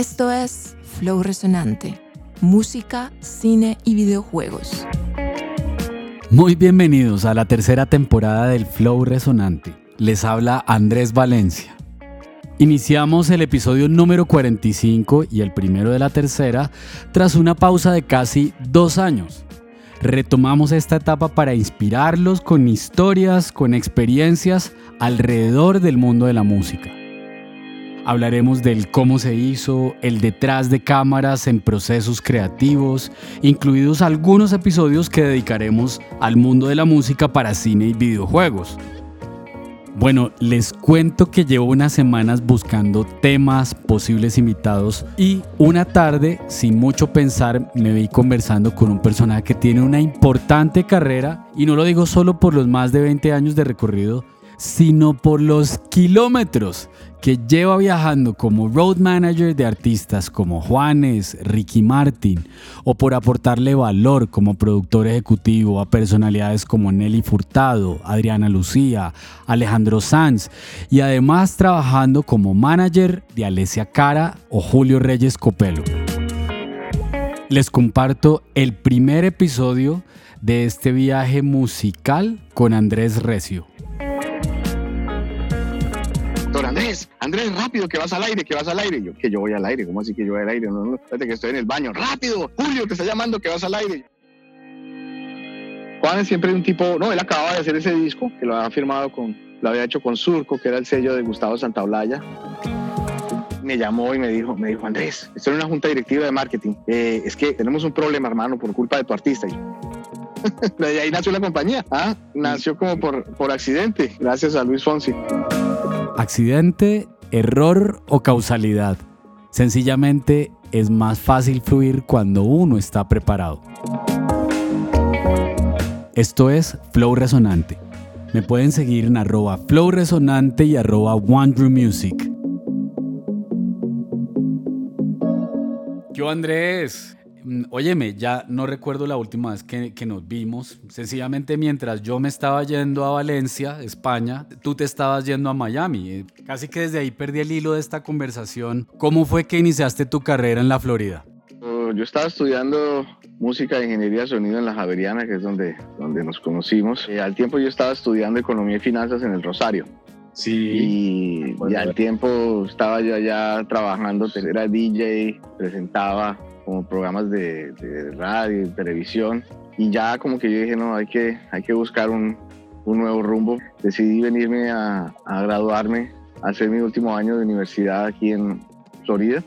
Esto es Flow Resonante, música, cine y videojuegos. Muy bienvenidos a la tercera temporada del Flow Resonante. Les habla Andrés Valencia. Iniciamos el episodio número 45 y el primero de la tercera tras una pausa de casi dos años. Retomamos esta etapa para inspirarlos con historias, con experiencias alrededor del mundo de la música. Hablaremos del cómo se hizo, el detrás de cámaras en procesos creativos, incluidos algunos episodios que dedicaremos al mundo de la música para cine y videojuegos. Bueno, les cuento que llevo unas semanas buscando temas, posibles invitados y una tarde, sin mucho pensar, me vi conversando con un personaje que tiene una importante carrera y no lo digo solo por los más de 20 años de recorrido, sino por los kilómetros que lleva viajando como road manager de artistas como Juanes, Ricky Martin, o por aportarle valor como productor ejecutivo a personalidades como Nelly Furtado, Adriana Lucía, Alejandro Sanz, y además trabajando como manager de Alessia Cara o Julio Reyes Copelo. Les comparto el primer episodio de este viaje musical con Andrés Recio. Andrés, Andrés, rápido, que vas al aire, que vas al aire. Yo, que yo voy al aire, ¿cómo así que yo voy al aire? No, no, espérate que estoy en el baño. Rápido, Julio, te está llamando que vas al aire. Juan es siempre un tipo, no, él acababa de hacer ese disco, que lo había firmado con, lo había hecho con Surco, que era el sello de Gustavo Santaolalla. Me llamó y me dijo, me dijo, Andrés, estoy en una junta directiva de marketing. Eh, es que tenemos un problema, hermano, por culpa de tu artista. de ahí nació la compañía. ¿ah? Nació como por, por accidente, gracias a Luis Fonsi. Accidente, error o causalidad. Sencillamente es más fácil fluir cuando uno está preparado. Esto es Flow Resonante. Me pueden seguir en arroba Flow Resonante y arroba Music. Yo Andrés, óyeme, ya no recuerdo la última vez que, nos vimos. Sencillamente mientras yo me estaba yendo a Valencia, España, tú te estabas yendo a Miami. Eh, casi que desde ahí perdí el hilo de esta conversación. ¿Cómo fue que iniciaste tu carrera en la Florida? Oh, yo estaba estudiando música e ingeniería de sonido en la Javeriana, que es donde, donde nos conocimos. Y al tiempo yo estaba estudiando economía y finanzas en el Rosario. Sí. Y, al tiempo estaba yo allá trabajando, era DJ, presentaba como programas de, radio y televisión. Y ya como que yo dije, no, hay que, hay que buscar un, un nuevo rumbo. Decidí venirme a, a graduarme, a hacer mi último año de universidad aquí en Florida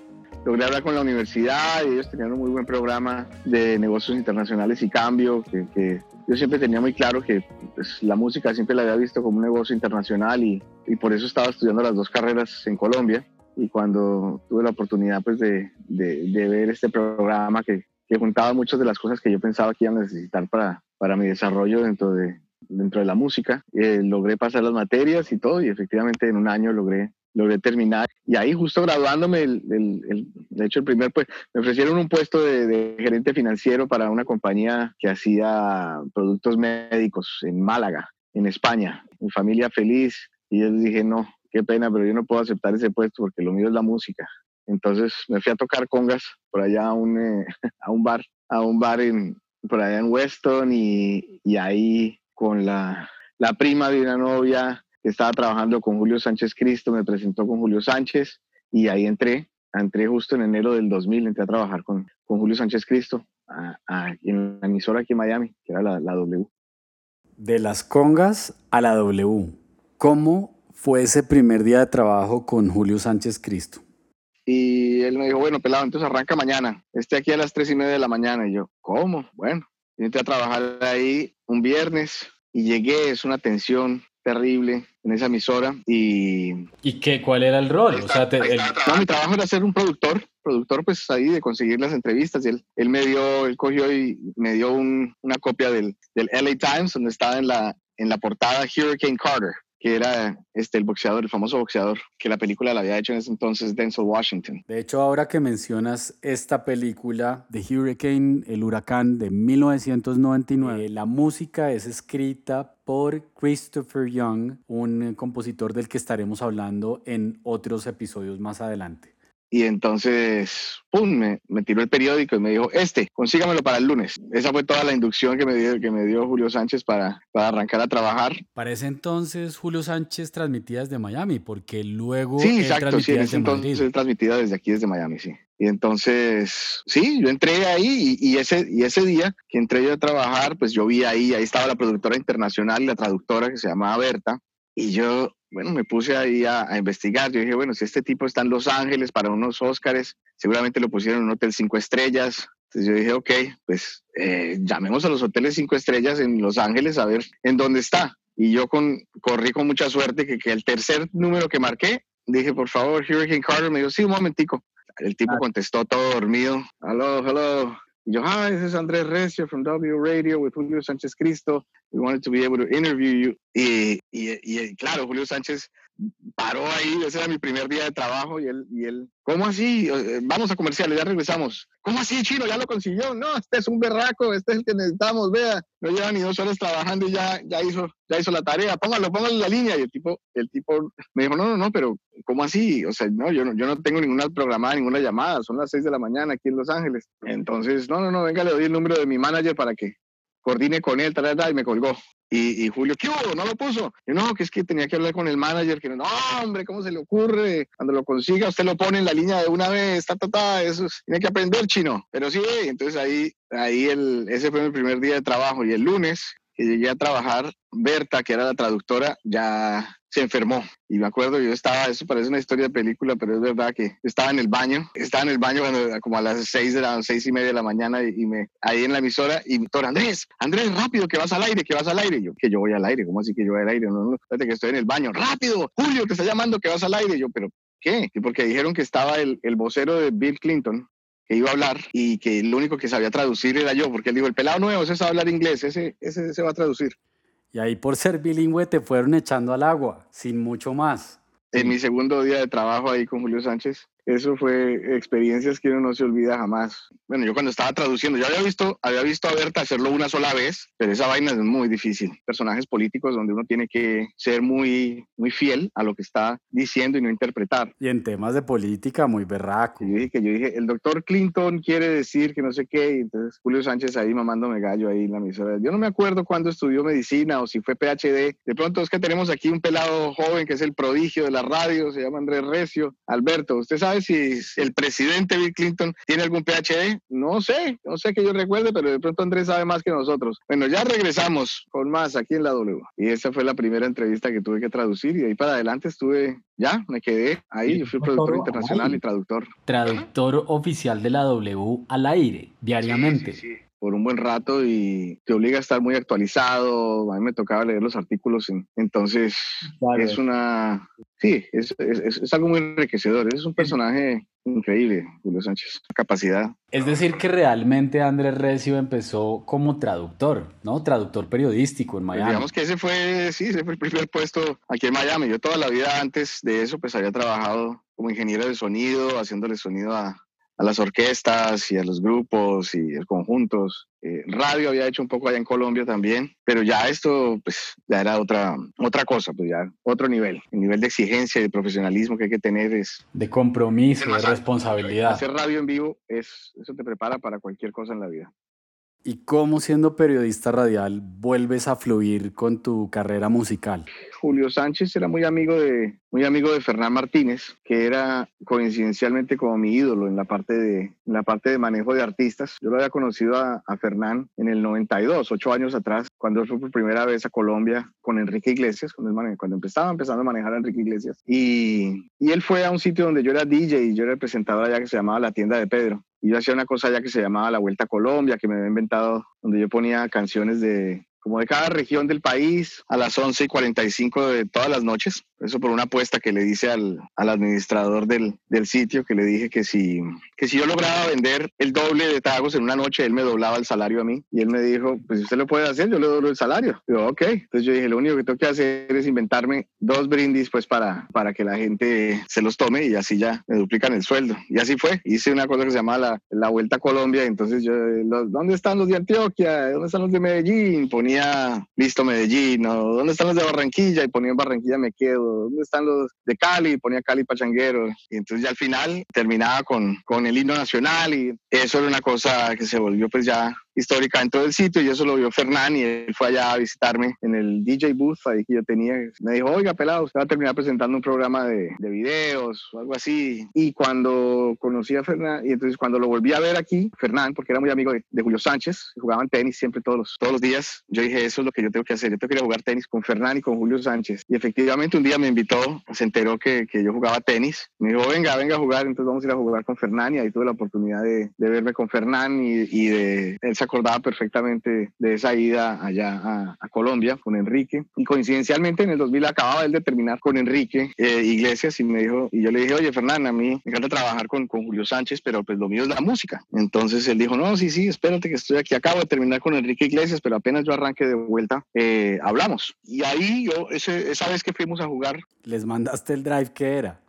logré hablar con la universidad y ellos tenían un muy buen programa de negocios internacionales y cambio, que, que yo siempre tenía muy claro que pues, la música siempre la había visto como un negocio internacional y, y, por eso estaba estudiando las dos carreras en Colombia y cuando tuve la oportunidad pues de, de, ver este programa que, que, juntaba muchas de las cosas que yo pensaba que iba a necesitar para, para mi desarrollo dentro de, dentro de la música, eh, logré pasar las materias y todo y efectivamente en un año logré logré terminar y ahí justo graduándome, de hecho el primer, pues me ofrecieron un puesto de, de, gerente financiero para una compañía que hacía productos médicos en Málaga, en España. Mi familia feliz y yo les dije, no, qué pena, pero yo no puedo aceptar ese puesto porque lo mío es la música. Entonces me fui a tocar congas por allá a un, eh, a un bar, a un bar en, por allá en Weston y, y ahí con la, la, prima de una novia que estaba trabajando con Julio Sánchez Cristo, me presentó con Julio Sánchez y ahí entré, entré justo en enero del 2000, entré a trabajar con, con Julio Sánchez Cristo a, a, en la emisora aquí en Miami, que era la, la W. De las congas a la W, ¿cómo fue ese primer día de trabajo con Julio Sánchez Cristo? Y él me dijo, bueno, pelado, entonces arranca mañana. Esté aquí a las tres y media de la mañana. Y yo, ¿cómo? Bueno, entré a trabajar ahí un viernes y llegué, es una tensión terrible en esa emisora y... ¿Y qué? ¿Cuál era el rol? o sea, No, mi trabajo era ser un productor, productor pues ahí de conseguir las entrevistas y él, él me dio, él cogió y me dio un, una copia del, del LA Times donde estaba en la, en la portada Hurricane Carter que era este, el boxeador, el famoso boxeador, que la película la había hecho en ese entonces Denzel Washington. De hecho, ahora que mencionas esta película, The Hurricane, el huracán de 1999, la música es escrita por Christopher Young, un compositor del que estaremos hablando en otros episodios más adelante. Y entonces, ¡pum!, me, me, tiró el periódico y me dijo, este, consígamelo para el lunes. Esa fue toda la inducción que me dio, que me dio Julio Sánchez para, para arrancar a trabajar. Para ese entonces, Julio Sánchez transmitía desde Miami, porque luego... Sí, exacto, sí, en ese entonces transmitía desde aquí, desde Miami, sí. Y entonces, sí, yo entré ahí y, ese, y ese día que entré yo a trabajar, pues yo vi ahí, ahí estaba la productora internacional y la traductora que se llamaba Berta. Y yo, bueno, me puse ahí a, investigar. Yo dije, bueno, si este tipo está en Los Ángeles para unos Óscares, seguramente lo pusieron en un hotel cinco estrellas. Entonces yo dije, ok, pues eh, llamemos a los hoteles cinco estrellas en Los Ángeles a ver en dónde está. Y yo con, corrí con mucha suerte que, que el tercer número que marqué, dije, por favor, Hurricane Carter, me dijo, sí, un momentico. El tipo contestó todo dormido. Hello, hello. Yo, hi, this is Andrés Recio from W Radio with Julio Sánchez Cristo. We wanted to be able to interview you. Y, y, y claro, Julio Sánchez paró ahí, ese era mi primer día de trabajo y él, y él, ¿cómo así? Eh, vamos a comerciales, ya regresamos. ¿Cómo así, Chino? ¿Ya lo consiguió? No, este es un berraco, este es el que necesitamos, vea. No lleva ni dos horas trabajando y ya, ya, hizo, ya hizo la tarea. Póngalo, póngalo en la línea. Y el tipo, el tipo me dijo, no, no, no, pero ¿cómo así? O sea, no, yo no, yo no tengo ninguna programada, ninguna llamada. Son las seis de la mañana aquí en Los Ángeles. Entonces, no, no, no, venga, le doy el número de mi manager para que coordine con él, tal, tal, y me colgó. Y, Julio, ¿qué hubo? No lo puso. Y no, que es que tenía que hablar con el manager, que no, hombre, ¿cómo se le ocurre? Cuando lo consiga, usted lo pone en la línea de una vez, ta, ta, ta, eso tiene que aprender chino. Pero sí, entonces ahí, ahí el, ese fue mi primer día de trabajo. Y el lunes que llegué a trabajar, Berta, que era la traductora, ya se enfermó. Y me acuerdo, yo estaba, eso parece una historia de película, pero es verdad que estaba en el baño, estaba en el baño cuando, como a las seis de la seis y media de la mañana y, me, ahí en la emisora y doctor Andrés, Andrés, rápido, que vas al aire, que vas al aire. yo, que yo voy al aire, ¿cómo así que yo voy al aire? No, no, espérate que estoy en el baño, rápido, Julio, te está llamando que vas al aire. yo, pero ¿qué? Y porque dijeron que estaba el, el vocero de Bill Clinton, que iba a hablar y que lo único que sabía traducir era yo, porque él dijo, el pelado nuevo, ese sabe hablar inglés, ese, ese se va a traducir. Y ahí por ser bilingüe te fueron echando al agua, sin mucho más. En mi segundo día de trabajo ahí con Julio Sánchez, eso fue experiencias que uno no se olvida jamás. Bueno, yo cuando estaba traduciendo, yo había visto, había visto a Berta hacerlo una sola vez, pero esa vaina es muy difícil. Personajes políticos donde uno tiene que ser muy, muy fiel a lo que está diciendo y no interpretar. Y en temas de política, muy berraco. Yo dije que yo dije, el doctor Clinton quiere decir que no sé qué, y entonces Julio Sánchez ahí mamándome gallo ahí en la emisora. Yo no me acuerdo cuándo estudió medicina o si fue PhD. De pronto es que tenemos aquí un pelado joven que es el prodigio de la radio, se llama Andrés Recio. Alberto, ¿usted sabe si el presidente Bill Clinton tiene algún PhD? No sé, no sé que yo recuerde, pero de pronto Andrés sabe más que nosotros. Bueno, ya regresamos con más aquí en la W. Y esa fue la primera entrevista que tuve que traducir y ahí para adelante estuve, ya, me quedé ahí. Yo fui productor internacional y traductor. Traductor oficial de la W al aire, diariamente. sí, por un buen rato y te obliga a estar muy actualizado. A mí me tocaba leer los artículos, entonces es una, sí, es, es, algo muy enriquecedor. Es un personaje increíble, Julio Sánchez, capacidad. Es decir, que realmente Andrés Recio empezó como traductor, ¿no? Traductor periodístico en pues Miami. digamos que ese fue, sí, ese fue el primer puesto aquí en Miami. Yo toda la vida antes de eso, pues había trabajado como ingeniero de sonido, haciéndole sonido a, a las orquestas y a los grupos y a conjuntos. Eh, radio había hecho un poco allá en Colombia también, pero ya esto pues ya era otra, otra cosa, pues ya otro nivel. El nivel de exigencia y de profesionalismo que hay que tener es... De compromiso, de responsabilidad. Hacer radio en vivo, es, eso te prepara para cualquier cosa en la vida. ¿Y cómo siendo periodista radial vuelves a fluir con tu carrera musical? Julio Sánchez era muy amigo de, muy amigo de Fernán Martínez, que era coincidencialmente como mi ídolo en la parte de, en la parte de manejo de artistas. Yo lo había conocido a, a Fernán en el 92, ocho años atrás, cuando fue por primera vez a Colombia con Enrique Iglesias, cuando, cuando empezaba empezando a manejar a Enrique Iglesias. Y, y él fue a un sitio donde yo era DJ y yo era el presentador allá que se llamaba La Tienda de Pedro. Y yo hacía una cosa allá que se llamaba La Vuelta a Colombia, que me había inventado, donde yo ponía canciones de, como de cada región del país, a las 11 y 45 de todas las noches. Eso por una apuesta que le hice al, al administrador del, del, sitio, que le dije que si, que si yo lograba vender el doble de tagos en una noche, él me doblaba el salario a mí. Y él me dijo, pues si usted lo puede hacer, yo le doblo el salario. Yo, ok. Entonces yo dije, lo único que tengo que hacer es inventarme dos brindis, pues para, para que la gente se los tome y así ya me duplican el sueldo. Y así fue. Hice una cosa que se llama la, la Vuelta a Colombia. Entonces yo, ¿dónde están los de Antioquia? ¿Dónde están los de Medellín? Ponía ponía listo Medellín, o dónde están los de Barranquilla y ponía en Barranquilla me quedo, dónde están los de Cali y ponía Cali Pachanguero. Y entonces ya al final terminaba con, con el himno nacional y eso era una cosa que se volvió pues ya histórica dentro del sitio y eso lo vio Fernán y él fue allá a visitarme en el DJ booth ahí que yo tenía. Me dijo, oiga, pelado, usted va a terminar presentando un programa de, de videos o algo así. Y cuando conocí a Fernán, y entonces cuando lo volví a ver aquí, Fernán, porque era muy amigo de, Julio Sánchez, jugaban tenis siempre todos los, todos los días, yo dije, eso es lo que yo tengo que hacer, yo tengo que ir a jugar tenis con Fernán y con Julio Sánchez. Y efectivamente un día me invitó, se enteró que, que yo jugaba tenis, me dijo, venga, venga a jugar, entonces vamos a ir a jugar con Fernán y ahí tuve la oportunidad de, de verme con Fernán y, y de acordaba perfectamente de esa ida allá a, Colombia con Enrique. Y coincidencialmente en el 2000 acababa él de terminar con Enrique eh, Iglesias y me dijo, y yo le dije, oye Fernanda, a mí me encanta trabajar con, con Julio Sánchez, pero pues lo mío es la música. Entonces él dijo, no, sí, sí, espérate que estoy aquí, acabo de terminar con Enrique Iglesias, pero apenas yo arranque de vuelta, eh, hablamos. Y ahí yo, ese, esa vez que fuimos a jugar... ¿Les mandaste el drive que era?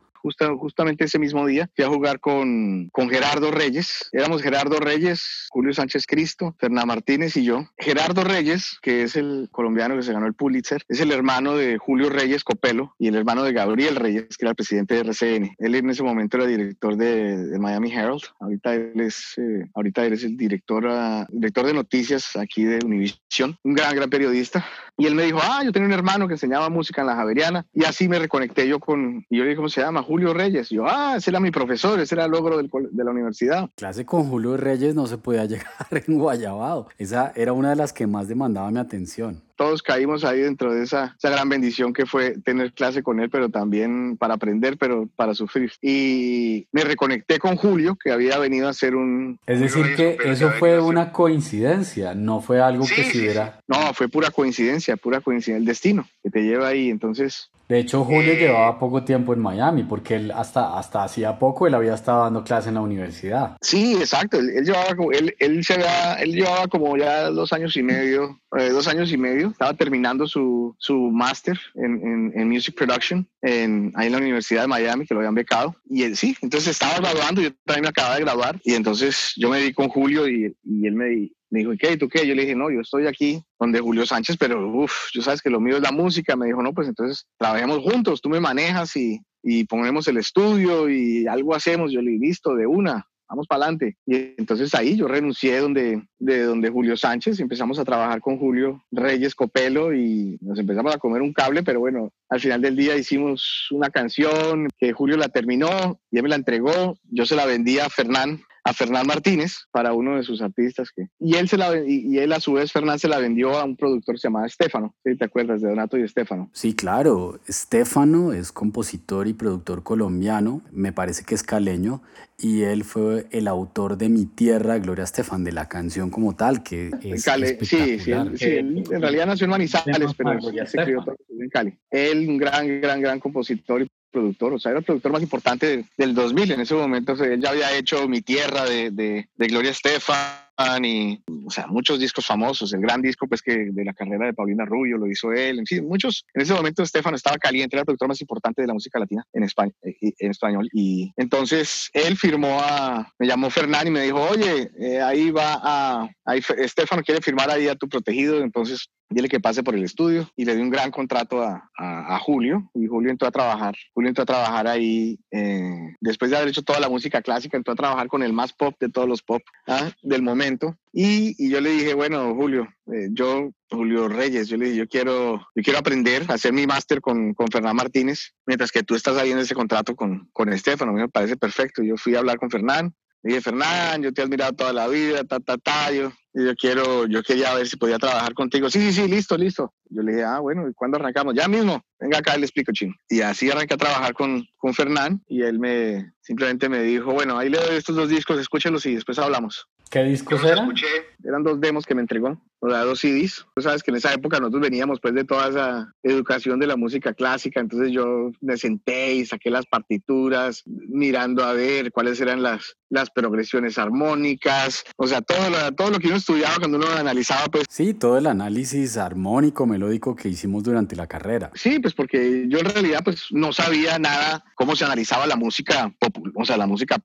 Justamente ese mismo día fui a jugar con, con Gerardo Reyes. Éramos Gerardo Reyes, Julio Sánchez Cristo, Fernanda Martínez y yo. Gerardo Reyes, que es el colombiano que se ganó el Pulitzer, es el hermano de Julio Reyes Copelo y el hermano de Gabriel Reyes, que era el presidente de RCN. Él en ese momento era director de, Miami Herald. Ahorita él es, eh, ahorita él es el director, uh, director de noticias aquí de Univision. Un gran, gran periodista. Y él me dijo, ah, yo tenía un hermano que enseñaba música en la Javeriana. Y así me reconecté yo con, y yo le dije, ¿cómo se llama? Reyes. Y yo, ah, ese era mi profesor, ese era el logro del, de la universidad. Clase con Julio Reyes no se podía llegar en Guayabado. Esa era una de las que más demandaba mi atención todos caímos ahí dentro de esa, esa, gran bendición que fue tener clase con él, pero también para aprender, pero para sufrir. Y me reconecté con Julio, que había venido a hacer un... Es decir, que eso fue una coincidencia, no fue algo que se hubiera... No, fue pura coincidencia, pura coincidencia, el destino que te lleva ahí, entonces... De hecho, Julio eh, llevaba poco tiempo en Miami, porque él hasta, hasta hacía poco él había estado dando clase en la universidad. Sí, exacto, él, llevaba, él, él, se él llevaba como ya dos años y medio, eh, dos años y medio estaba terminando su, su máster en, en, Music Production en, ahí en la Universidad de Miami, que lo habían becado. Y él, sí, entonces estaba graduando, yo también me acababa de graduar. Y entonces yo me di con Julio y, él me, me dijo, ¿y qué? ¿Y tú qué? Yo le dije, no, yo estoy aquí donde Julio Sánchez, pero uff, yo sabes que lo mío es la música. Me dijo, no, pues entonces trabajemos juntos, tú me manejas y, y ponemos el estudio y algo hacemos. Yo le dije, listo, de una vamos para adelante. Y entonces ahí yo renuncié donde, de donde Julio Sánchez, empezamos a trabajar con Julio Reyes Copelo y nos empezamos a comer un cable, pero bueno, al final del día hicimos una canción que Julio la terminó y él me la entregó, yo se la vendí a Fernán a Fernán Martínez para uno de sus artistas que y él se la y, él a su vez Fernán se la vendió a un productor que se llamaba Estefano ¿sí te acuerdas de Donato y Estefano sí claro Estefano es compositor y productor colombiano me parece que es caleño y él fue el autor de Mi Tierra, Gloria Estefan, de la canción como tal, que es sí, sí, en realidad nació en Manizales, pero se crió en Cali. Él, un gran, gran, gran compositor y productor, o sea, era el productor más importante del 2000 en ese momento. él ya había hecho Mi Tierra de, de, de Gloria Estefan y, o sea, muchos discos famosos. El gran disco, pues, que de la carrera de Paulina Rubio lo hizo él. En fin, muchos. En ese momento, Estefan estaba caliente, era el productor más importante de la música latina en, España, eh, en español. Y entonces él firmó a, me llamó Fernán y me dijo, oye, eh, ahí va a, ahí, Estefano quiere firmar ahí a tu protegido. Entonces dile que pase por el estudio y le di un gran contrato a, a, Julio y Julio entró a trabajar. Julio entró a trabajar ahí, eh, después de haber hecho toda la música clásica, entró a trabajar con el más pop de todos los pop ¿ah? del momento. Y, y, yo le dije, bueno, Julio, eh, yo, Julio Reyes, yo le dije, yo quiero, yo quiero aprender a hacer mi máster con, con Fernán Martínez, mientras que tú estás en ese contrato con, con Estefano, me parece perfecto. Yo fui a hablar con Fernán, le dije, Fernán, yo te he admirado toda la vida, ta, ta, ta, yo, yo quiero, yo quería ver si podía trabajar contigo. Sí, sí, sí, listo, listo. Yo le dije, ah, bueno, ¿y cuándo arrancamos? Ya mismo, venga acá, le explico, chino. Y así arranqué a trabajar con, con Fernán y él me, simplemente me dijo, bueno, ahí le doy estos dos discos, escúchelos y después hablamos. ¿Qué discos eran? Escuché, eran dos demos que me entregó, o sea, dos CDs. Tú sabes que en esa época nosotros veníamos pues de toda esa educación de la música clásica, entonces yo me senté y saqué las partituras, mirando a ver cuáles eran las, las progresiones armónicas, o sea, todo lo, todo lo que uno estudiaba cuando uno lo analizaba, pues... Sí, todo el análisis armónico, melódico que hicimos durante la carrera. Sí, pues porque yo en realidad pues no sabía nada cómo se analizaba la música, o sea, la música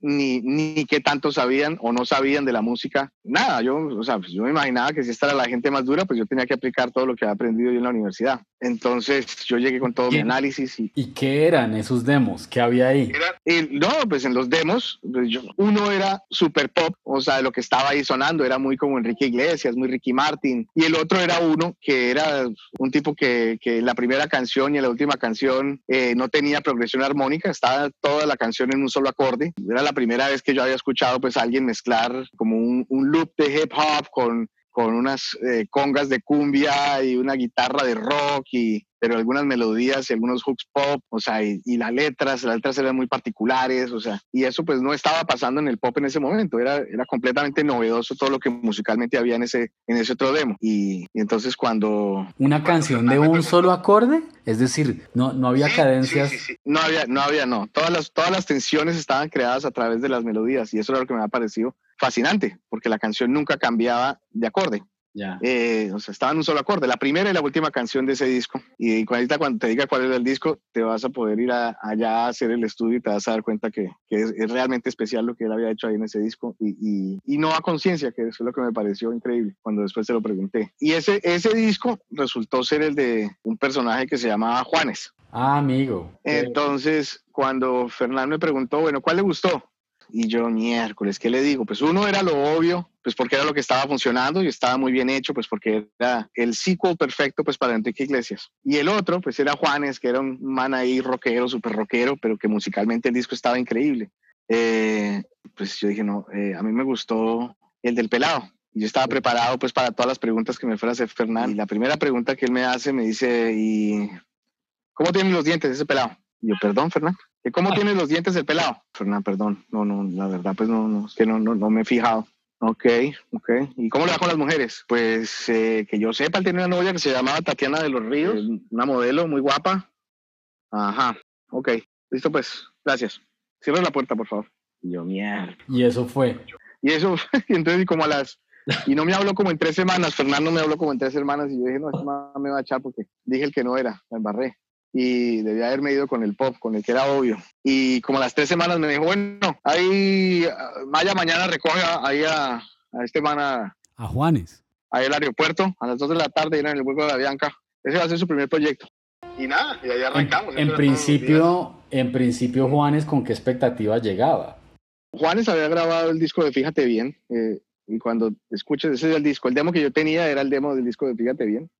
ni, ni qué tanto sabían o no sabían de la música. Nada, yo, o sea, pues yo me imaginaba que si esta era la gente más dura, pues yo tenía que aplicar todo lo que había aprendido yo en la universidad. Entonces yo llegué con todo mi análisis. ¿Y, ¿Y qué eran esos demos? ¿Qué había ahí? no, pues en los demos, pues yo, uno era super pop, o sea, lo que estaba ahí sonando era muy como Enrique Iglesias, muy Ricky Martin, y el otro era uno que era un tipo que, que la primera canción y la última canción eh, no tenía progresión armónica, estaba toda la canción en un solo acorde. Era la primera vez que yo había escuchado pues a alguien mezclar como un, un loop de hip hop con con unas eh, congas de cumbia y una guitarra de rock y pero algunas melodías y algunos hooks pop, o sea, y, las letras, las letras eran muy particulares, o sea, y eso pues no estaba pasando en el pop en ese momento, era, era completamente novedoso todo lo que musicalmente había en ese, en ese otro demo. Y, entonces cuando... ¿Una canción de un solo acorde? Es decir, no, no había cadencias. Sí, sí, no había, no había, no. Todas las, todas las tensiones estaban creadas a través de las melodías y eso era lo que me ha parecido fascinante, porque la canción nunca cambiaba de acorde. Eh, o sea, estaba en un solo acorde, la primera y la última canción de ese disco. Y cuando, cuando te diga cuál es el disco, te vas a poder ir allá a hacer el estudio y te vas a dar cuenta que, es, realmente especial lo que él había hecho ahí en ese disco. Y, y, no a conciencia, que eso es lo que me pareció increíble cuando después se lo pregunté. Y ese, ese disco resultó ser el de un personaje que se llamaba Juanes. Ah, amigo. Entonces, cuando Fernando me preguntó, bueno, ¿cuál le gustó? Y yo, miércoles, ¿qué le digo? Pues uno era lo obvio, pues porque era lo que estaba funcionando y estaba muy bien hecho, pues porque era el sequel perfecto pues para Enrique Iglesias. Y el otro, pues era Juanes, que era un man ahí rockero, súper rockero, pero que musicalmente el disco estaba increíble. Eh, pues yo dije, no, eh, a mí me gustó el del pelado. Yo estaba preparado pues para todas las preguntas que me fuera a hacer Fernando. Y la primera pregunta que él me hace me dice, ¿y cómo tienen los dientes ese pelado? Y yo, perdón, Fernando. ¿Cómo tiene los dientes el pelado? Fernando, perdón. No, no, la verdad, pues no, no, es que no, no, no me he fijado. Ok, ok. ¿Y cómo le va con las mujeres? Pues eh, que yo sepa, él tenía una novia que se llamaba Tatiana de los Ríos, eh, una modelo muy guapa. Ajá, ok. Listo, pues, gracias. Cierra la puerta, por favor. Y yo, mierda. Y eso fue. Y eso, entonces, como a las. Y no me habló como en tres semanas. Fernando me habló como en tres semanas. Y yo dije, no, no me va a echar porque dije el que no era, me embarré y debía haberme ido con el pop, con el que era obvio. Y como las tres semanas me dijo, bueno, ahí vaya mañana recoge ahí a, a este man a, Juanes. Ahí al aeropuerto, a las dos de la tarde, ir en el vuelo de la Bianca. Ese va a ser su primer proyecto. Y nada, y ahí arrancamos. En, principio, en principio, Juanes, ¿con qué expectativa llegaba? Juanes había grabado el disco de Fíjate Bien, eh, y cuando escuches, ese es el disco, el demo que yo tenía era el demo del disco de Fíjate Bien.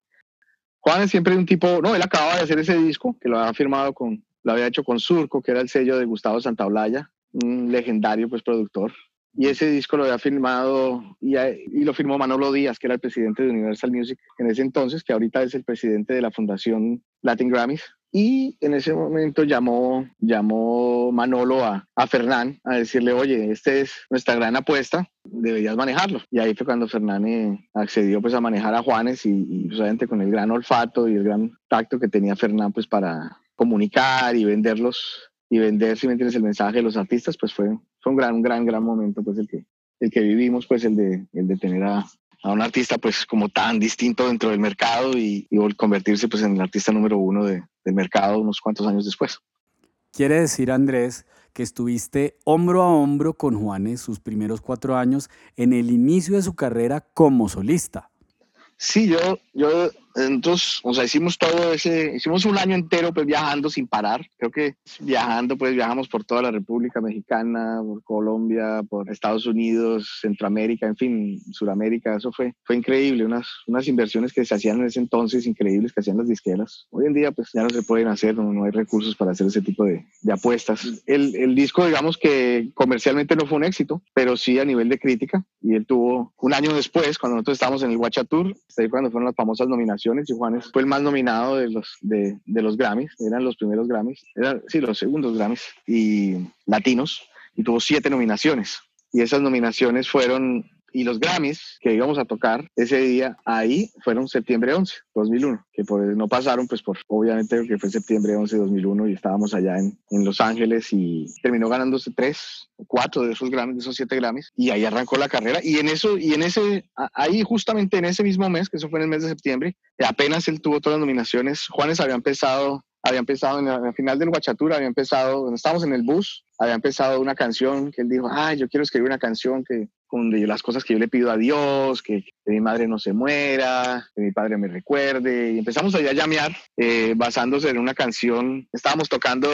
Juan es siempre un tipo, no, él acababa de hacer ese disco, que lo había firmado con, lo había hecho con Surco, que era el sello de Gustavo Santaolalla, un legendario pues productor. Y ese disco lo había firmado y, y, lo firmó Manolo Díaz, que era el presidente de Universal Music en ese entonces, que ahorita es el presidente de la Fundación Latin Grammys. Y en ese momento llamó, llamó Manolo a, a Fernán a decirle, oye, esta es nuestra gran apuesta, deberías manejarlo. Y ahí fue cuando Fernán eh, accedió pues a manejar a Juanes y, y pues, con el gran olfato y el gran tacto que tenía Fernán pues para comunicar y venderlos y vender, si me entiendes, el mensaje de los artistas, pues fue, fue un gran, un gran, gran momento pues el que, el que vivimos, pues el de, el de tener a, a un artista pues como tan distinto dentro del mercado y, y convertirse pues en el artista número uno de, del mercado unos cuantos años después. Quiere decir, Andrés, que estuviste hombro a hombro con Juanes sus primeros cuatro años en el inicio de su carrera como solista. Sí, yo, yo entonces, o sea, hicimos todo ese, hicimos un año entero pues viajando sin parar. Creo que viajando, pues viajamos por toda la República Mexicana, por Colombia, por Estados Unidos, Centroamérica, en fin, Sudamérica. Eso fue, fue increíble, unas, unas inversiones que se hacían en ese entonces increíbles que hacían las disqueras. Hoy en día pues ya no se pueden hacer, no, no hay recursos para hacer ese tipo de, de apuestas. El, el, disco, digamos que comercialmente no fue un éxito, pero sí a nivel de crítica. Y él tuvo un año después, cuando nosotros estábamos en el Watcha Tour, cuando fueron las famosas nominaciones y Juanes fue el más nominado de los, de, de los Grammys, eran los primeros Grammys, eran, sí, los segundos Grammys y latinos, y tuvo siete nominaciones. Y esas nominaciones fueron y los Grammys que íbamos a tocar ese día ahí fueron septiembre 11, 2001, que por, no pasaron pues por obviamente que fue septiembre 11, 2001 y estábamos allá en, en Los Ángeles y terminó ganándose tres o cuatro de esos Grammys, de esos siete Grammys y ahí arrancó la carrera. Y en eso y en ese ahí justamente en ese mismo mes, que eso fue en el mes de septiembre, apenas él tuvo todas las nominaciones, Juanes había empezado había empezado en el final del Guachatura, había empezado, estábamos en el bus había empezado una canción que él dijo, ay, yo quiero escribir una canción que con las cosas que yo le pido a Dios, que, mi madre no se muera, que mi padre me recuerde. Y empezamos allá a llamear, eh, basándose en una canción. Estábamos tocando,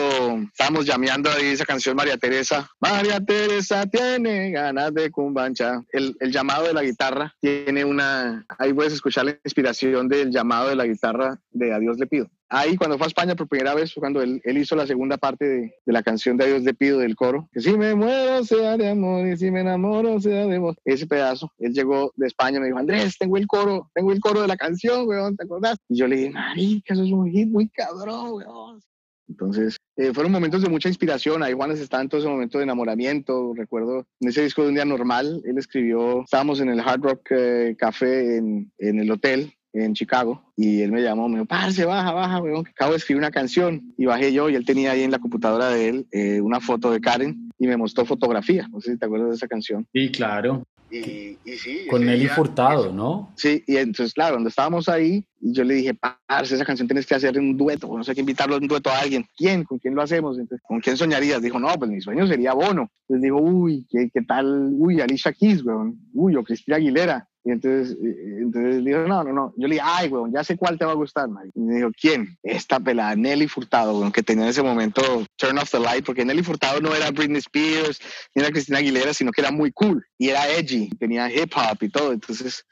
estábamos llameando ahí esa canción María Teresa. María Teresa tiene ganas de cumbancha. El, el llamado de la guitarra tiene una, ahí puedes escuchar la inspiración del llamado de la guitarra de A Dios le pido ahí cuando fue a España por primera vez, cuando él, hizo la segunda parte de, la canción de Dios le pido del coro, que si me muero sea de amor y si me enamoro sea de vos. Ese pedazo, él llegó de España me dijo, Andrés, tengo el coro, tengo el coro de la canción, weón, ¿te acordás? Y yo le dije, marica, eso es un hit muy cabrón, weón. Entonces, eh, fueron momentos de mucha inspiración. Ahí Juanes estaba en todo ese momento de enamoramiento. Recuerdo en ese disco de un día normal, él escribió, estábamos en el Hard Rock eh, Café en, en el hotel en Chicago y él me llamó, me dijo, parce, baja, baja, weón, que acabo de escribir una canción. Y bajé yo y él tenía ahí en la computadora de él eh, una foto de Karen y me mostró fotografía. No sé si te acuerdas de esa canción. Sí, claro. Y, y sí. Con Nelly Furtado, ¿no? Sí, y entonces, claro, cuando estábamos ahí, yo le dije, parce, esa canción tienes que hacer un dueto, no sé qué invitarlo a un dueto a alguien. ¿Quién? ¿Con quién lo hacemos? Entonces, ¿con quién soñarías? Dijo, no, pues mi sueño sería Bono. Entonces digo, uy, ¿qué, qué tal? Uy, Alicia Keys, weón. Uy, o Cristina Aguilera. Y entonces, entonces dijo, no, no, no. Yo le dije, ay, weón, ya sé cuál te va a gustar, Mike. Y me dijo, ¿quién? Esta pelada, Nelly Furtado, weón, que tenía en ese momento Turn Off the Light, porque Nelly Furtado no era Britney Spears, ni era Cristina Aguilera, sino que era muy cool y era edgy, tenía hip hop y todo. Entonces,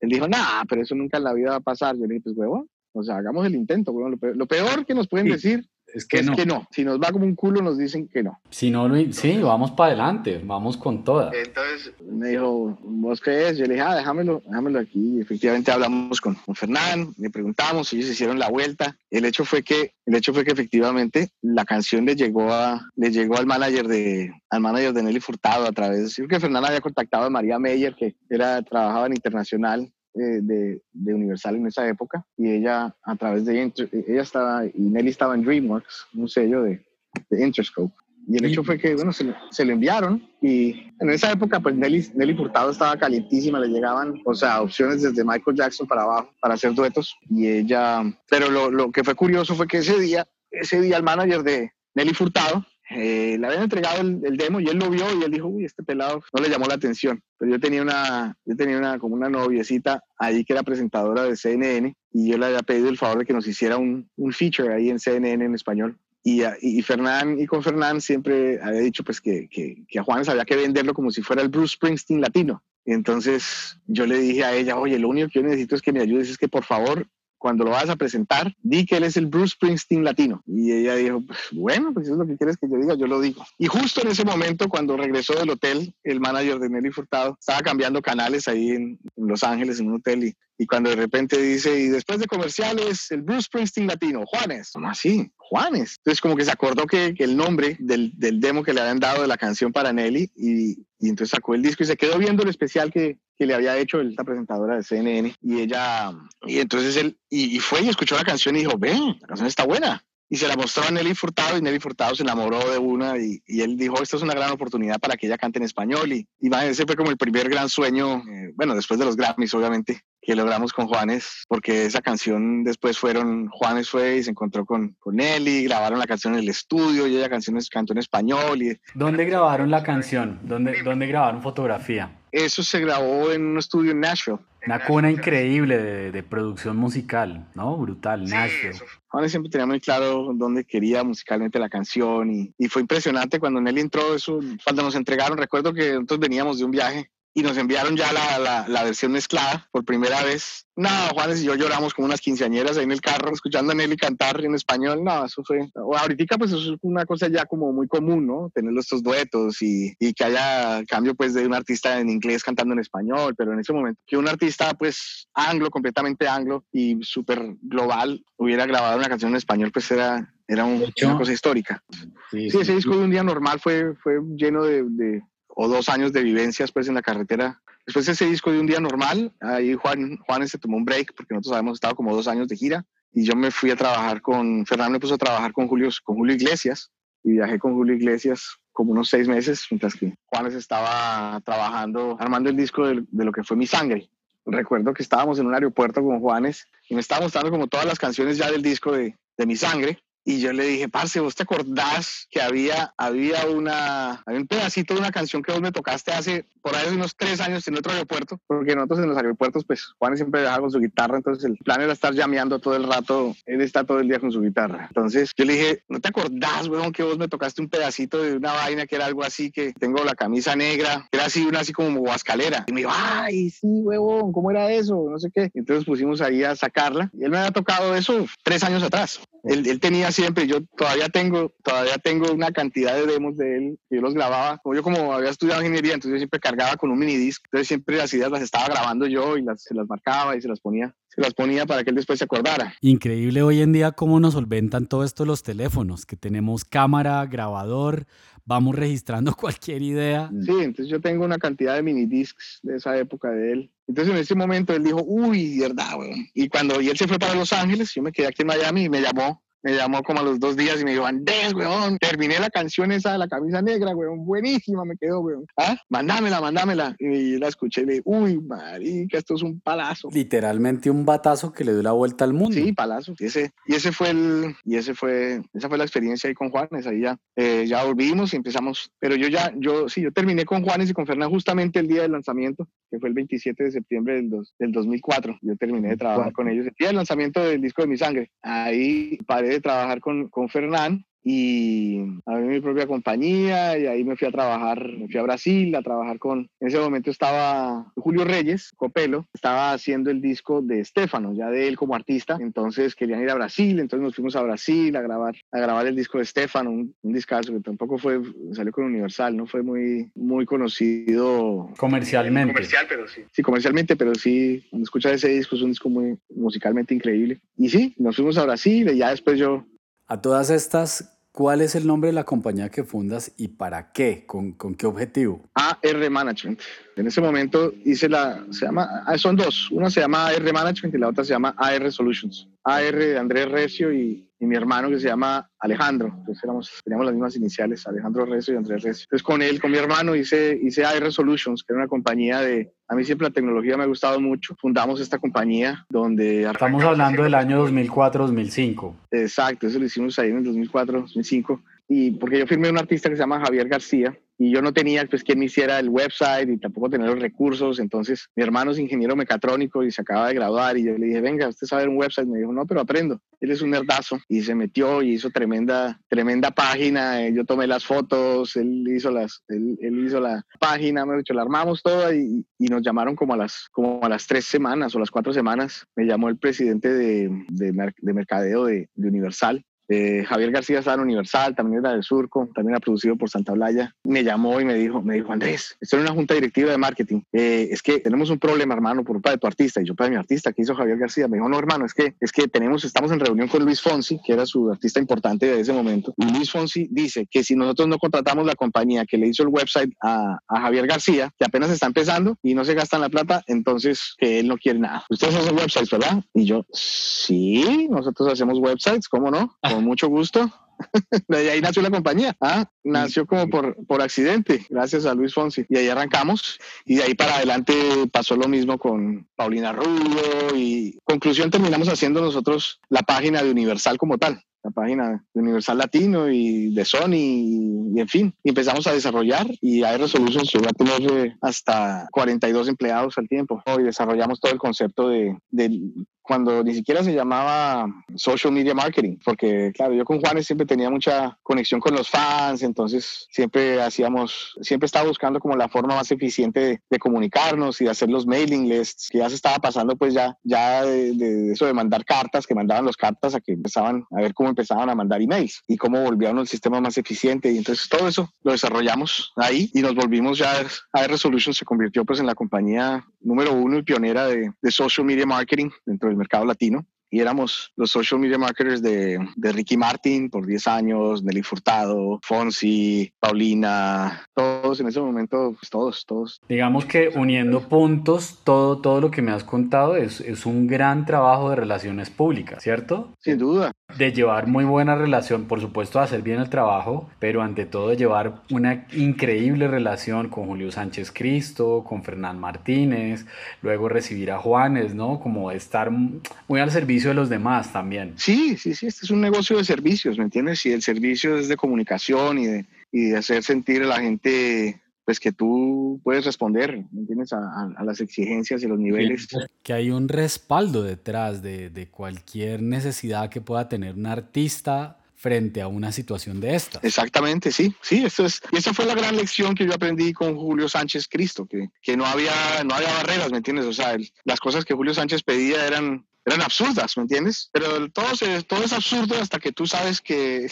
él dijo, nah, pero eso nunca en la vida va a pasar. Yo le dije, pues, weón, o sea, hagamos el intento, weón. Lo peor, que nos pueden decir es que, no. que no. Si nos va como un culo, nos dicen que no. Si no, sí, vamos para adelante, vamos con toda. Entonces me dijo, ¿vos qué es? Yo le dije, ah, déjamelo, déjamelo aquí. efectivamente hablamos con, con Fernán, le preguntamos, ellos hicieron la vuelta. El hecho fue que, el hecho fue que efectivamente la canción le llegó a, le llegó al manager de, al manager de Nelly Furtado a través, de que Fernán había contactado a María Meyer, que era, trabajaba en Internacional eh, de, de, Universal en esa época y ella a través de ella, ella estaba y Nelly estaba en DreamWorks, un sello de, de Interscope. Y el hecho fue que, bueno, se, se, lo enviaron y en esa época, pues Nelly, Nelly Furtado estaba calientísima, le llegaban, o sea, opciones desde Michael Jackson para abajo para hacer duetos y ella, pero lo, lo que fue curioso fue que ese día, ese día el manager de Nelly Furtado eh, le habían entregado el, demo y él lo vio y él dijo, uy, este pelado no le llamó la atención. Pero yo tenía una, yo tenía una, como una noviecita ahí que era presentadora de CNN y yo le había pedido el favor de que nos hiciera un, un feature ahí en CNN en español. Y, y, Fernán, y con Fernán siempre había dicho pues que, que, que a Juanes había que venderlo como si fuera el Bruce Springsteen latino. Entonces yo le dije a ella, oye, lo único que yo necesito es que me ayudes, es que por favor cuando lo vas a presentar, di que él es el Bruce Springsteen latino. Y ella dijo, pues, bueno, pues eso es lo que quieres que yo diga, yo lo digo. Y justo en ese momento, cuando regresó del hotel, el manager de Nelly Furtado estaba cambiando canales ahí en, Los Ángeles, en un hotel, y, y, cuando de repente dice, y después de comerciales, el Bruce Springsteen latino, Juanes. ¿Cómo así? Juanes. Entonces como que se acordó que, el nombre del, del, demo que le habían dado de la canción para Nelly y, y entonces sacó el disco y se quedó viendo el especial que, que le había hecho esta presentadora de CNN y ella, y entonces él, y, fue y escuchó la canción y dijo, ven, la canción está buena. Y se la mostró a Nelly Furtado y Nelly Furtado se enamoró de una y, y él dijo, esta es una gran oportunidad para que ella cante en español. Y, y ese fue como el primer gran sueño, eh, bueno, después de los Grammys, obviamente, que logramos con Juanes, porque esa canción después fueron, Juanes fue y se encontró con, con Nelly, grabaron la canción en el estudio y ella canción cantó en español. Y, ¿Dónde grabaron la canción? ¿Dónde, ¿Dónde grabaron fotografía? Eso se grabó en un estudio en Nashville. Una cuna increíble de, de, producción musical, ¿no? Brutal, Nashville. Juanes siempre tenía muy claro dónde quería musicalmente la canción y, y, fue impresionante cuando Nelly entró, eso, cuando nos entregaron, recuerdo que nosotros veníamos de un viaje y nos enviaron ya la, la, la, versión mezclada por primera vez. No, Juanes y yo lloramos como unas quinceañeras ahí en el carro escuchando a Nelly cantar en español. No, eso fue. Ahorita, pues, eso es una cosa ya como muy común, ¿no? Tener estos duetos y, y, que haya cambio, pues, de un artista en inglés cantando en español. Pero en ese momento, que un artista, pues, anglo, completamente anglo y súper global, hubiera grabado una canción en español, pues era, era una cosa histórica. Sí, ese disco de un día normal fue, fue lleno de, de, o dos años de vivencias pues en la carretera. Después de ese disco de un día normal, ahí Juan, Juan se tomó un break porque nosotros habíamos estado como dos años de gira y yo me fui a trabajar con, Fernando me puso a trabajar con Julio, con Julio Iglesias y viajé con Julio Iglesias como unos seis meses, mientras que Juanes estaba trabajando, armando el disco de, de, lo que fue Mi Sangre. Recuerdo que estábamos en un aeropuerto con Juanes y me estaba mostrando como todas las canciones ya del disco de, de Mi Sangre y yo le dije, parce, ¿vos te acordás que había, había, una, había un pedacito de una canción que vos me tocaste hace por ahí unos tres años en otro aeropuerto? Porque nosotros en los aeropuertos, pues Juan siempre viaja con su guitarra, entonces el plan era estar llameando todo el rato, él está todo el día con su guitarra. Entonces yo le dije, ¿no te acordás, weón, que vos me tocaste un pedacito de una vaina que era algo así, que tengo la camisa negra, que era así, una así como guascalera? Y me dijo, ay, sí, huevón, ¿cómo era eso? No sé qué. Entonces pusimos ahí a sacarla y él me había tocado eso tres años atrás. Él, él, tenía siempre, yo todavía tengo, todavía tengo una cantidad de demos de él, que yo los grababa, como yo como había estudiado ingeniería, entonces yo siempre cargaba con un mini disc, entonces siempre las ideas las estaba grabando yo y las, se las marcaba y se las ponía, se las ponía para que él después se acordara. Increíble hoy en día cómo nos solventan todo esto los teléfonos, que tenemos cámara, grabador, vamos registrando cualquier idea. Sí, entonces yo tengo una cantidad de mini discs de esa época de él. Entonces en ese momento él dijo, uy, verdad, weón. Y cuando y él se fue para Los Ángeles, yo me quedé aquí en Miami y me llamó me llamó como a los dos días y me dijo, Andrés, weón, terminé la canción esa de la camisa negra, weón, buenísima me quedó, weón. ¿Ah? Mandámela, mandámela. Y la escuché y le dije, uy, marica, esto es un palazo. Literalmente un batazo que le dio la vuelta al mundo. Sí, palazo. Y ese, y ese fue el, y ese fue, esa fue la experiencia ahí con Juanes, ahí ya, eh, ya volvimos y empezamos, pero yo ya, yo, sí, yo terminé con Juanes y con Fernán justamente el día del lanzamiento, que fue el 27 de septiembre del, dos, del 2004. Yo terminé de trabajar con ellos el día del lanzamiento del disco de Mi Sangre. Ahí paré trabajar con, con Fernán y abrí mi propia compañía y ahí me fui a trabajar, me fui a Brasil a trabajar con, en ese momento estaba Julio Reyes, Copelo, estaba haciendo el disco de Estefano, ya de él como artista, entonces querían ir a Brasil, entonces nos fuimos a Brasil a grabar, a grabar el disco de Estefano, un, un discazo que tampoco fue, salió con Universal, no fue muy, muy conocido comercialmente. Comercial, pero sí. Sí, comercialmente, pero sí, cuando escuchas ese disco es un disco muy musicalmente increíble. Y sí, nos fuimos a Brasil y ya después yo a todas estas, ¿cuál es el nombre de la compañía que fundas y para qué? ¿Con, con qué objetivo? AR Management. En ese momento hice la, se llama, son dos. Una se llama AR Management y la otra se llama AR Solutions. AR de Andrés Recio y, y mi hermano que se llama Alejandro. Entonces éramos, teníamos las mismas iniciales, Alejandro Recio y Andrés Recio. Entonces con él, con mi hermano, hice, hice AR Solutions, que era una compañía de... A mí siempre la tecnología me ha gustado mucho. Fundamos esta compañía donde... Estamos hablando del año 2004-2005. Exacto, eso lo hicimos ahí en el 2004-2005. Y porque yo firmé un artista que se llama Javier García, y yo no tenía pues quien me hiciera el website y tampoco tenía los recursos, entonces mi hermano es ingeniero mecatrónico y se acaba de graduar y yo le dije, venga, usted sabe un website, me dijo, no, pero aprendo, él es un nerdazo y se metió y hizo tremenda, tremenda página, eh, yo tomé las fotos, él hizo, las, él, él hizo la página, me dicho, la armamos toda y, y, nos llamaron como a, las, como a las tres semanas o las cuatro semanas, me llamó el presidente de, de, de mercadeo de, de Universal eh, Javier García en Universal, también era del Surco, también ha producido por Santa Blaya. Me llamó y me dijo, me dijo, Andrés, estoy en una junta directiva de marketing. Eh, es que tenemos un problema, hermano, por culpa de tu artista. Y yo, para mi artista, ¿qué hizo Javier García? Me dijo, no, hermano, es que, es que tenemos, estamos en reunión con Luis Fonsi, que era su artista importante de ese momento. Y Luis Fonsi dice que si nosotros no contratamos la compañía que le hizo el website a, a Javier García, que apenas está empezando y no se gastan la plata, entonces que él no quiere nada. Ustedes hacen websites, ¿verdad? Y yo, sí, nosotros hacemos websites, ¿cómo no? Con mucho gusto. de ahí nació la compañía. Ah, nació como por, por accidente, gracias a Luis Fonsi. Y ahí arrancamos. Y de ahí para adelante pasó lo mismo con Paulina Rubio. Y conclusión, terminamos haciendo nosotros la página de Universal como tal la página de Universal Latino y de Sony y, y en fin, y empezamos a desarrollar y AR Solutions llegó a tener hasta 42 empleados al tiempo. Y desarrollamos todo el concepto de, de cuando ni siquiera se llamaba social media marketing, porque claro, yo con Juanes siempre tenía mucha conexión con los fans, entonces siempre hacíamos, siempre estaba buscando como la forma más eficiente de, de comunicarnos y de hacer los mailing lists, que ya se estaba pasando pues ya, ya de, de, eso de mandar cartas, que mandaban las cartas a que empezaban a ver cómo empezaban a mandar emails y cómo volvían el sistema más eficiente. Y entonces todo eso lo desarrollamos ahí y nos volvimos ya a Resolution. Se convirtió pues en la compañía número uno y pionera de social media marketing dentro del mercado latino y éramos los social media marketers de, de, Ricky Martin por 10 años, Nelly Furtado, Fonsi, Paulina, todos en ese momento, pues todos, todos. Digamos que uniendo puntos, todo, todo lo que me has contado es, es un gran trabajo de relaciones públicas, ¿cierto? Sin duda. De llevar muy buena relación, por supuesto, hacer bien el trabajo, pero ante todo de llevar una increíble relación con Julio Sánchez Cristo, con Fernán Martínez, luego recibir a Juanes, ¿no? Como estar muy al servicio servicio de los demás también. Sí, sí, sí, este es un negocio de servicios, ¿me entiendes? Y el servicio es de comunicación y de, y de hacer sentir a la gente pues que tú puedes responder, ¿me entiendes? A, las exigencias y los niveles. Que hay un respaldo detrás de, de, cualquier necesidad que pueda tener un artista frente a una situación de esta. Exactamente, sí, sí, eso es, y esa fue la gran lección que yo aprendí con Julio Sánchez Cristo, que, que no, había, no había barreras, ¿me entiendes? O sea, las cosas que Julio Sánchez pedía eran, eran absurdas, ¿me entiendes? Pero todo, todo es absurdo hasta que tú sabes que,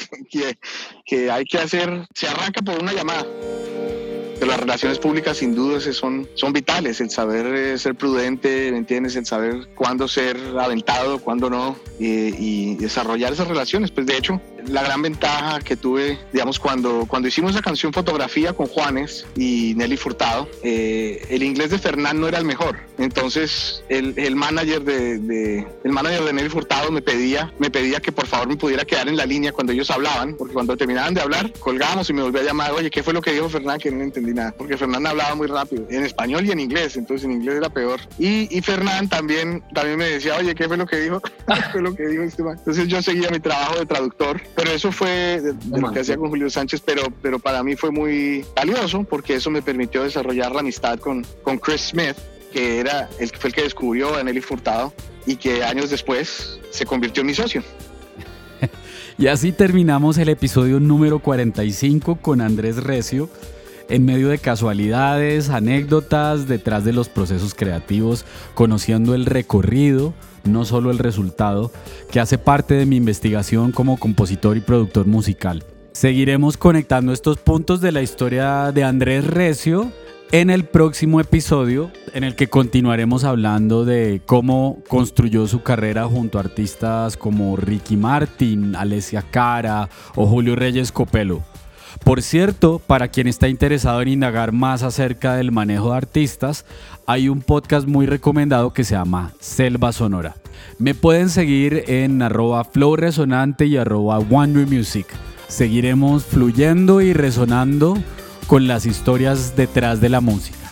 que, hay que hacer, se arranca por una llamada las relaciones públicas sin duda son, son vitales, el saber eh, ser prudente, ¿me entiendes? El saber cuándo ser aventado, cuándo no, y desarrollar esas relaciones. Pues de hecho, la gran ventaja que tuve, digamos, cuando, cuando hicimos la canción Fotografía con Juanes y Nelly Furtado, eh, el inglés de Fernán no era el mejor. Entonces, el, el manager de, el manager de Nelly Furtado me pedía, me pedía que por favor me pudiera quedar en la línea cuando ellos hablaban, porque cuando terminaban de hablar, colgábamos y me volvía a llamar, oye, ¿qué fue lo que dijo Fernán? Que no entendí nada, porque Fernán hablaba muy rápido, en español y en inglés, entonces en inglés era peor. Y, y Fernán también, también me decía, oye, ¿qué fue lo que dijo? ¿Qué fue lo que dijo este? Entonces yo seguía mi trabajo de traductor pero eso fue de, lo que hacía con Julio Sánchez, pero, pero para mí fue muy valioso porque eso me permitió desarrollar la amistad con, con Chris Smith, que era el, fue el que descubrió a Nelly Furtado y que años después se convirtió en mi socio. y así terminamos el episodio número 45 con Andrés Recio en medio de casualidades, anécdotas, detrás de los procesos creativos, conociendo el recorrido no solo el resultado, que hace parte de mi investigación como compositor y productor musical. Seguiremos conectando estos puntos de la historia de Andrés Recio en el próximo episodio en el que continuaremos hablando de cómo construyó su carrera junto a artistas como Ricky Martin, Alessia Cara o Julio Reyes Copelo. Por cierto, para quien está interesado en indagar más acerca del manejo de artistas, hay un podcast muy recomendado que se llama Selva Sonora. Me pueden seguir en arroba resonante y arroba Music. Seguiremos fluyendo y resonando con las historias detrás de la música.